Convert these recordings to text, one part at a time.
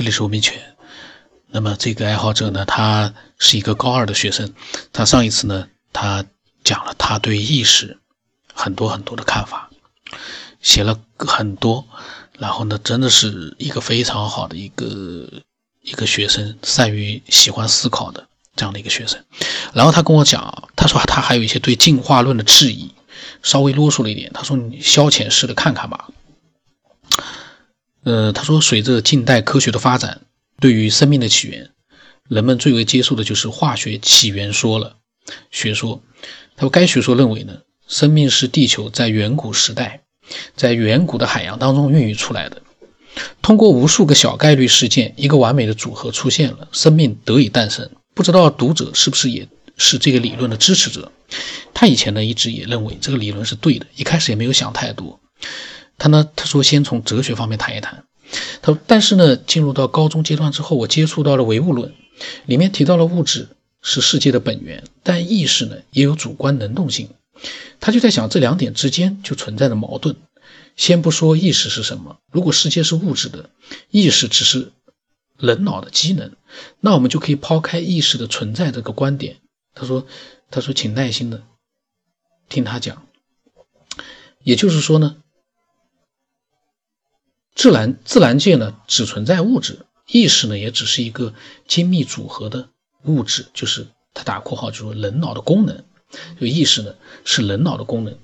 这里是文明犬。那么这个爱好者呢，他是一个高二的学生。他上一次呢，他讲了他对意识很多很多的看法，写了很多。然后呢，真的是一个非常好的一个一个学生，善于喜欢思考的这样的一个学生。然后他跟我讲，他说他还有一些对进化论的质疑，稍微啰嗦了一点。他说你消遣式的看看吧。呃，他说，随着近代科学的发展，对于生命的起源，人们最为接受的就是化学起源说了。学说，他说，该学说认为呢，生命是地球在远古时代，在远古的海洋当中孕育出来的。通过无数个小概率事件，一个完美的组合出现了，生命得以诞生。不知道读者是不是也是这个理论的支持者？他以前呢，一直也认为这个理论是对的，一开始也没有想太多。他呢？他说先从哲学方面谈一谈。他说，但是呢，进入到高中阶段之后，我接触到了唯物论，里面提到了物质是世界的本源，但意识呢也有主观能动性。他就在想，这两点之间就存在着矛盾。先不说意识是什么，如果世界是物质的，意识只是人脑的机能，那我们就可以抛开意识的存在这个观点。他说，他说，请耐心的听他讲。也就是说呢。自然自然界呢，只存在物质，意识呢，也只是一个精密组合的物质，就是他打括号就说人脑的功能，就意识呢是人脑的功能。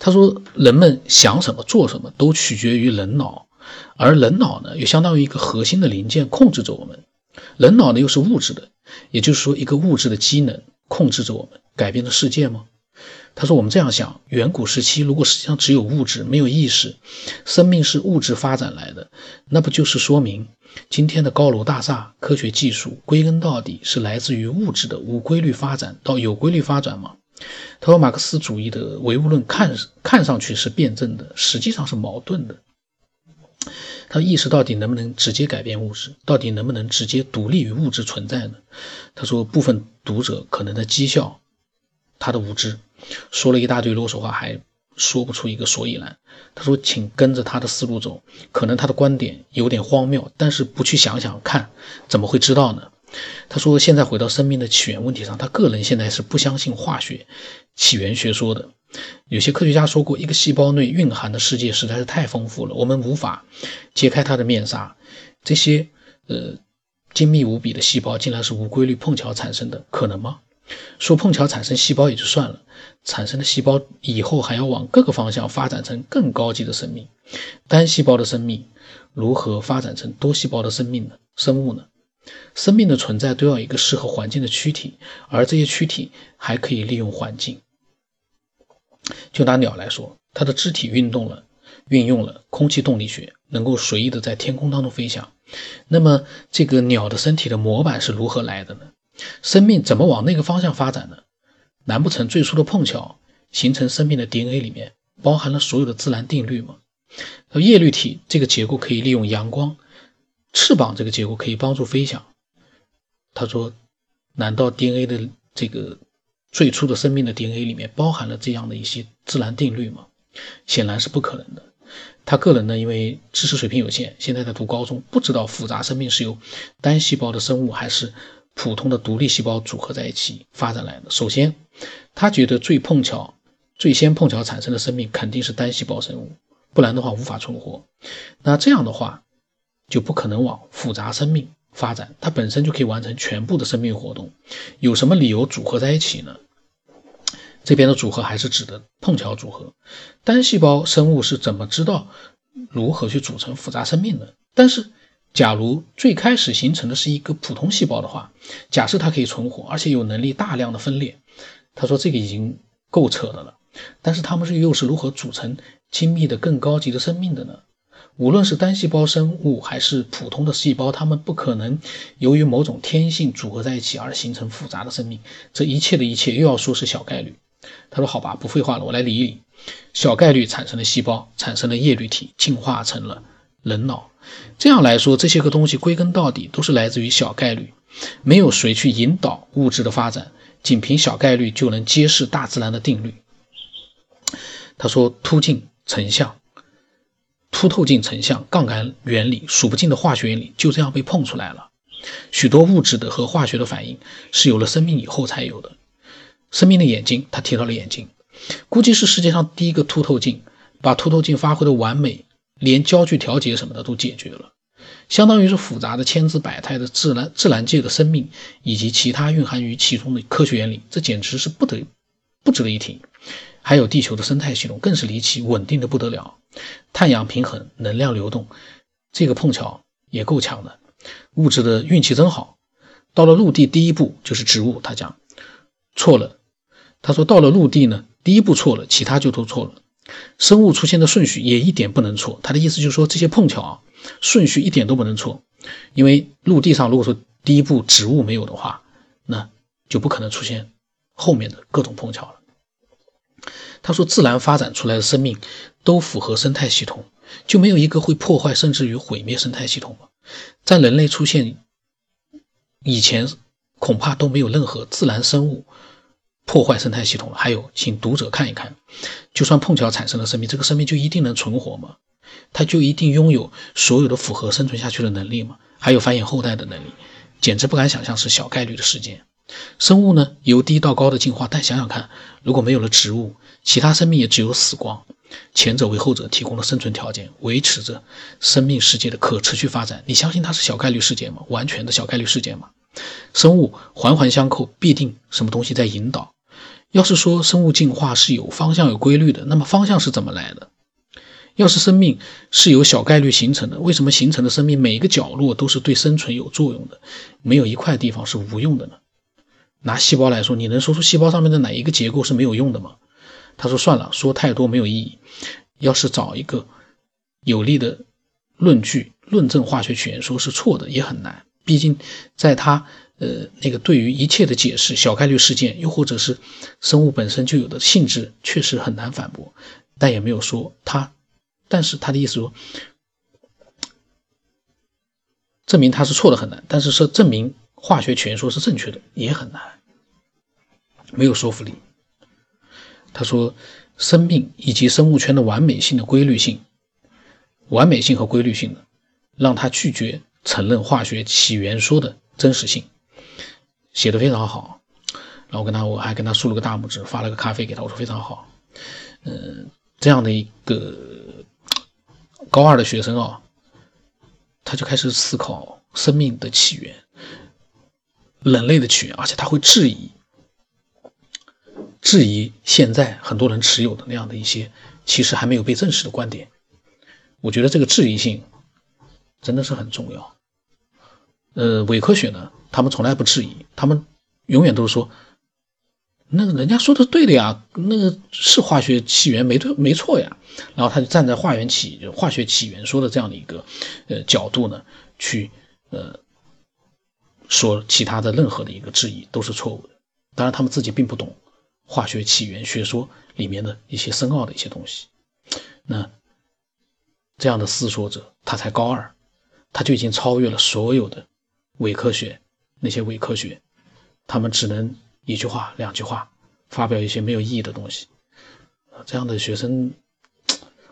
他说人们想什么做什么都取决于人脑，而人脑呢又相当于一个核心的零件控制着我们，人脑呢又是物质的，也就是说一个物质的机能控制着我们，改变了世界吗？他说：“我们这样想，远古时期如果实际上只有物质，没有意识，生命是物质发展来的，那不就是说明今天的高楼大厦、科学技术，归根到底是来自于物质的无规律发展到有规律发展吗？”他说：“马克思主义的唯物论看看上去是辩证的，实际上是矛盾的。他意识到底能不能直接改变物质？到底能不能直接独立于物质存在呢？”他说：“部分读者可能在讥笑他的无知。”说了一大堆啰嗦话，还说不出一个所以然。他说：“请跟着他的思路走，可能他的观点有点荒谬，但是不去想想看，怎么会知道呢？”他说：“现在回到生命的起源问题上，他个人现在是不相信化学起源学说的。有些科学家说过，一个细胞内蕴含的世界实在是太丰富了，我们无法揭开它的面纱。这些呃精密无比的细胞竟然是无规律碰巧产生的，可能吗？”说碰巧产生细胞也就算了，产生的细胞以后还要往各个方向发展成更高级的生命。单细胞的生命如何发展成多细胞的生命呢？生物呢？生命的存在都要一个适合环境的躯体，而这些躯体还可以利用环境。就拿鸟来说，它的肢体运动了，运用了空气动力学，能够随意的在天空当中飞翔。那么这个鸟的身体的模板是如何来的呢？生命怎么往那个方向发展呢？难不成最初的碰巧形成生命的 DNA 里面包含了所有的自然定律吗？叶绿体这个结构可以利用阳光，翅膀这个结构可以帮助飞翔。他说：“难道 DNA 的这个最初的生命的 DNA 里面包含了这样的一些自然定律吗？”显然是不可能的。他个人呢，因为知识水平有限，现在在读高中，不知道复杂生命是由单细胞的生物还是。普通的独立细胞组合在一起发展来的。首先，他觉得最碰巧、最先碰巧产生的生命肯定是单细胞生物，不然的话无法存活。那这样的话，就不可能往复杂生命发展，它本身就可以完成全部的生命活动。有什么理由组合在一起呢？这边的组合还是指的碰巧组合。单细胞生物是怎么知道如何去组成复杂生命的？但是。假如最开始形成的是一个普通细胞的话，假设它可以存活，而且有能力大量的分裂，他说这个已经够扯的了。但是他们是又是如何组成精密的更高级的生命的呢？无论是单细胞生物还是普通的细胞，它们不可能由于某种天性组合在一起而形成复杂的生命。这一切的一切又要说是小概率。他说：“好吧，不废话了，我来理一理。小概率产生了细胞，产生了叶绿体，进化成了人脑。”这样来说，这些个东西归根到底都是来自于小概率，没有谁去引导物质的发展，仅凭小概率就能揭示大自然的定律。他说：“凸镜成像，凸透镜成像、杠杆原理、数不尽的化学原理就这样被碰出来了。许多物质的和化学的反应是有了生命以后才有的。生命的眼睛，他提到了眼睛，估计是世界上第一个凸透镜，把凸透镜发挥的完美，连焦距调节什么的都解决了。相当于是复杂的千姿百态的自然自然界的生命以及其他蕴含于其中的科学原理，这简直是不得不值得一提。还有地球的生态系统更是离奇，稳定的不得了，碳氧平衡，能量流动，这个碰巧也够强的。物质的运气真好。到了陆地，第一步就是植物。他讲错了，他说到了陆地呢，第一步错了，其他就都错了。生物出现的顺序也一点不能错。他的意思就是说，这些碰巧啊。顺序一点都不能错，因为陆地上如果说第一步植物没有的话，那就不可能出现后面的各种碰巧了。他说，自然发展出来的生命都符合生态系统，就没有一个会破坏甚至于毁灭生态系统？在人类出现以前，恐怕都没有任何自然生物破坏生态系统了。还有，请读者看一看，就算碰巧产生了生命，这个生命就一定能存活吗？它就一定拥有所有的符合生存下去的能力吗？还有繁衍后代的能力，简直不敢想象是小概率的事件。生物呢，由低到高的进化，但想想看，如果没有了植物，其他生命也只有死光。前者为后者提供了生存条件，维持着生命世界的可持续发展。你相信它是小概率事件吗？完全的小概率事件吗？生物环环相扣，必定什么东西在引导。要是说生物进化是有方向、有规律的，那么方向是怎么来的？要是生命是由小概率形成的，为什么形成的生命每一个角落都是对生存有作用的，没有一块地方是无用的呢？拿细胞来说，你能说出细胞上面的哪一个结构是没有用的吗？他说算了，说太多没有意义。要是找一个有力的论据论证化学起源说是错的也很难，毕竟在他呃那个对于一切的解释，小概率事件又或者是生物本身就有的性质，确实很难反驳，但也没有说他。但是他的意思说，证明他是错的很难，但是说证明化学全说是正确的也很难，没有说服力。他说，生命以及生物圈的完美性的规律性，完美性和规律性的，让他拒绝承认化学起源说的真实性，写的非常好。然后跟他，我还跟他竖了个大拇指，发了个咖啡给他，我说非常好。嗯，这样的一个。高二的学生啊，他就开始思考生命的起源、人类的起源，而且他会质疑、质疑现在很多人持有的那样的一些其实还没有被证实的观点。我觉得这个质疑性真的是很重要。呃，伪科学呢，他们从来不质疑，他们永远都是说。那个人家说的对的呀，那个是化学起源没对没错呀。然后他就站在化源起化学起源说的这样的一个呃角度呢，去呃说其他的任何的一个质疑都是错误的。当然他们自己并不懂化学起源学说里面的一些深奥的一些东西。那这样的思索者，他才高二，他就已经超越了所有的伪科学那些伪科学，他们只能。一句话、两句话，发表一些没有意义的东西，这样的学生，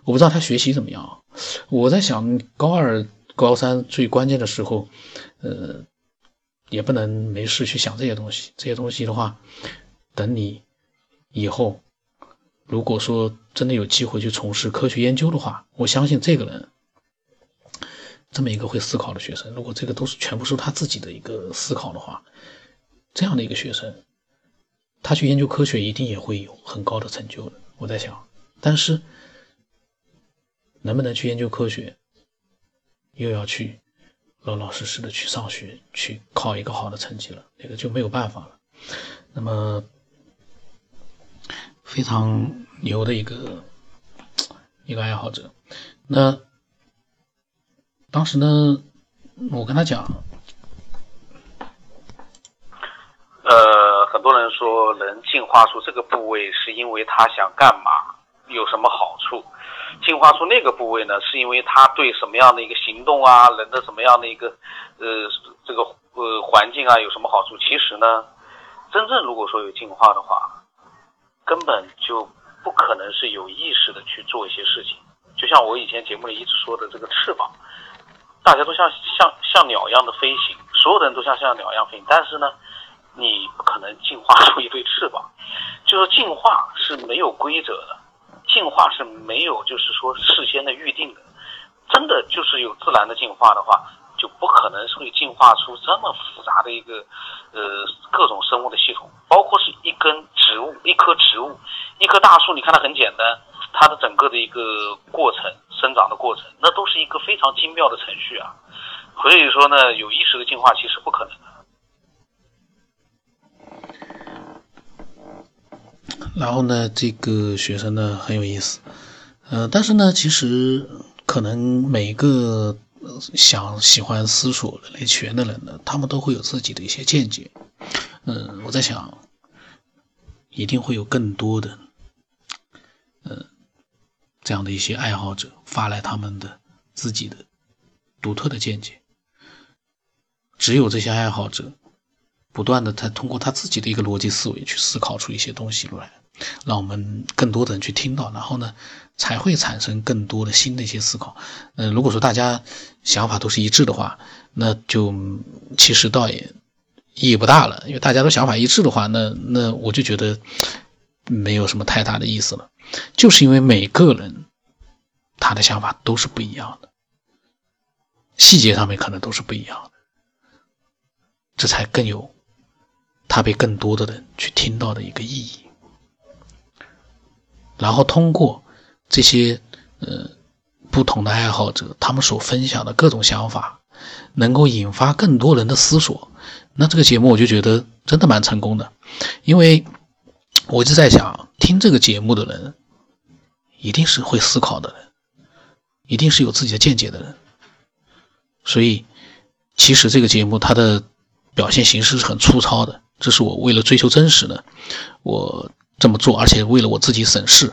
我不知道他学习怎么样。我在想，高二、高三最关键的时候，呃，也不能没事去想这些东西。这些东西的话，等你以后，如果说真的有机会去从事科学研究的话，我相信这个人，这么一个会思考的学生，如果这个都是全部是他自己的一个思考的话，这样的一个学生。他去研究科学，一定也会有很高的成就的。我在想，但是能不能去研究科学，又要去老老实实的去上学，去考一个好的成绩了，那个就没有办法了。那么非常牛的一个一个爱好者，那当时呢，我跟他讲，呃。很多人说能进化出这个部位，是因为他想干嘛，有什么好处？进化出那个部位呢，是因为他对什么样的一个行动啊，人的什么样的一个呃这个呃环境啊有什么好处？其实呢，真正如果说有进化的话，根本就不可能是有意识的去做一些事情，就像我以前节目里一直说的这个翅膀，大家都像像像鸟一样的飞行，所有的人都像像鸟一样飞行，但是呢，你不可能进化出一对翅膀。就是进化是没有规则的，进化是没有就是说事先的预定的。真的就是有自然的进化的话，就不可能会进化出这么复杂的一个呃各种生物的系统，包括是一根植物、一棵植物、一棵大树，你看它很简单。它的整个的一个过程，生长的过程，那都是一个非常精妙的程序啊。所以说呢，有意识的进化其实不可能的。然后呢，这个学生呢很有意思，呃，但是呢，其实可能每个想喜欢思索人类起源的人呢，他们都会有自己的一些见解。嗯，我在想，一定会有更多的，嗯。这样的一些爱好者发来他们的自己的独特的见解，只有这些爱好者不断的他通过他自己的一个逻辑思维去思考出一些东西来，让我们更多的人去听到，然后呢才会产生更多的新的一些思考。嗯，如果说大家想法都是一致的话，那就其实倒也意义不大了，因为大家都想法一致的话，那那我就觉得没有什么太大的意思了。就是因为每个人他的想法都是不一样的，细节上面可能都是不一样的，这才更有他被更多的人去听到的一个意义。然后通过这些呃不同的爱好者他们所分享的各种想法，能够引发更多人的思索，那这个节目我就觉得真的蛮成功的，因为我一直在想听这个节目的人。一定是会思考的人，一定是有自己的见解的人。所以，其实这个节目它的表现形式是很粗糙的。这是我为了追求真实呢，我这么做，而且为了我自己审视。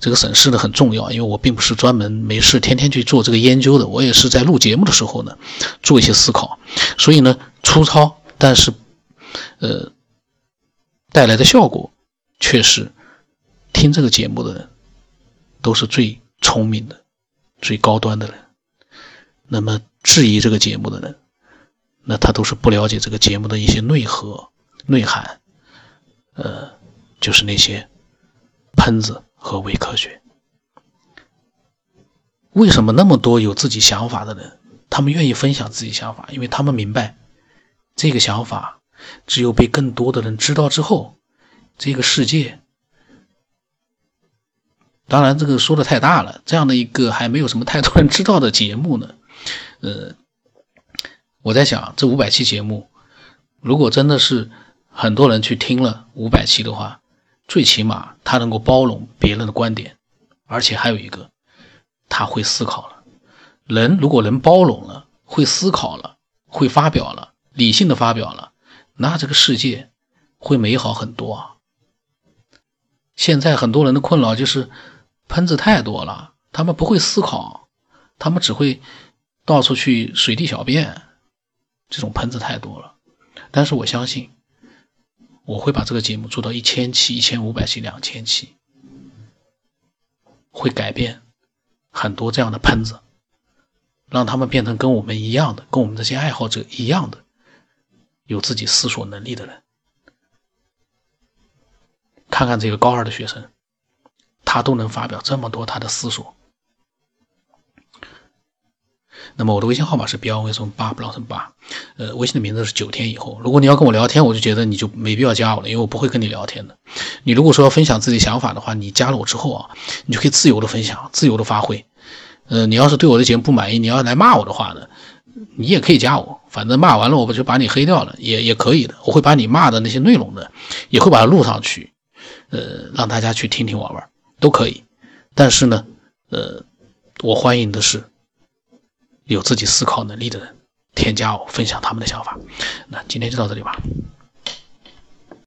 这个审视呢很重要，因为我并不是专门没事天天去做这个研究的，我也是在录节目的时候呢做一些思考。所以呢，粗糙，但是呃带来的效果却是听这个节目的人。都是最聪明的、最高端的人。那么质疑这个节目的人，那他都是不了解这个节目的一些内核、内涵。呃，就是那些喷子和伪科学。为什么那么多有自己想法的人，他们愿意分享自己想法？因为他们明白，这个想法只有被更多的人知道之后，这个世界。当然，这个说的太大了。这样的一个还没有什么太多人知道的节目呢，呃，我在想，这五百期节目，如果真的是很多人去听了五百期的话，最起码他能够包容别人的观点，而且还有一个，他会思考了。人如果能包容了，会思考了，会发表了，理性的发表了，那这个世界会美好很多啊。现在很多人的困扰就是。喷子太多了，他们不会思考，他们只会到处去随地小便，这种喷子太多了。但是我相信，我会把这个节目做到一千期、一千五百期、两千期，会改变很多这样的喷子，让他们变成跟我们一样的，跟我们这些爱好者一样的，有自己思索能力的人。看看这个高二的学生。他都能发表这么多他的思索。那么我的微信号码是标为什么八不老成八，呃，微信的名字是九天以后。如果你要跟我聊天，我就觉得你就没必要加我了，因为我不会跟你聊天的。你如果说要分享自己想法的话，你加了我之后啊，你就可以自由的分享，自由的发挥。呃，你要是对我的节目不满意，你要来骂我的话呢，你也可以加我，反正骂完了我不就把你黑掉了，也也可以的。我会把你骂的那些内容呢，也会把它录上去，呃，让大家去听听玩玩。都可以，但是呢，呃，我欢迎的是有自己思考能力的人添加我，分享他们的想法。那今天就到这里吧。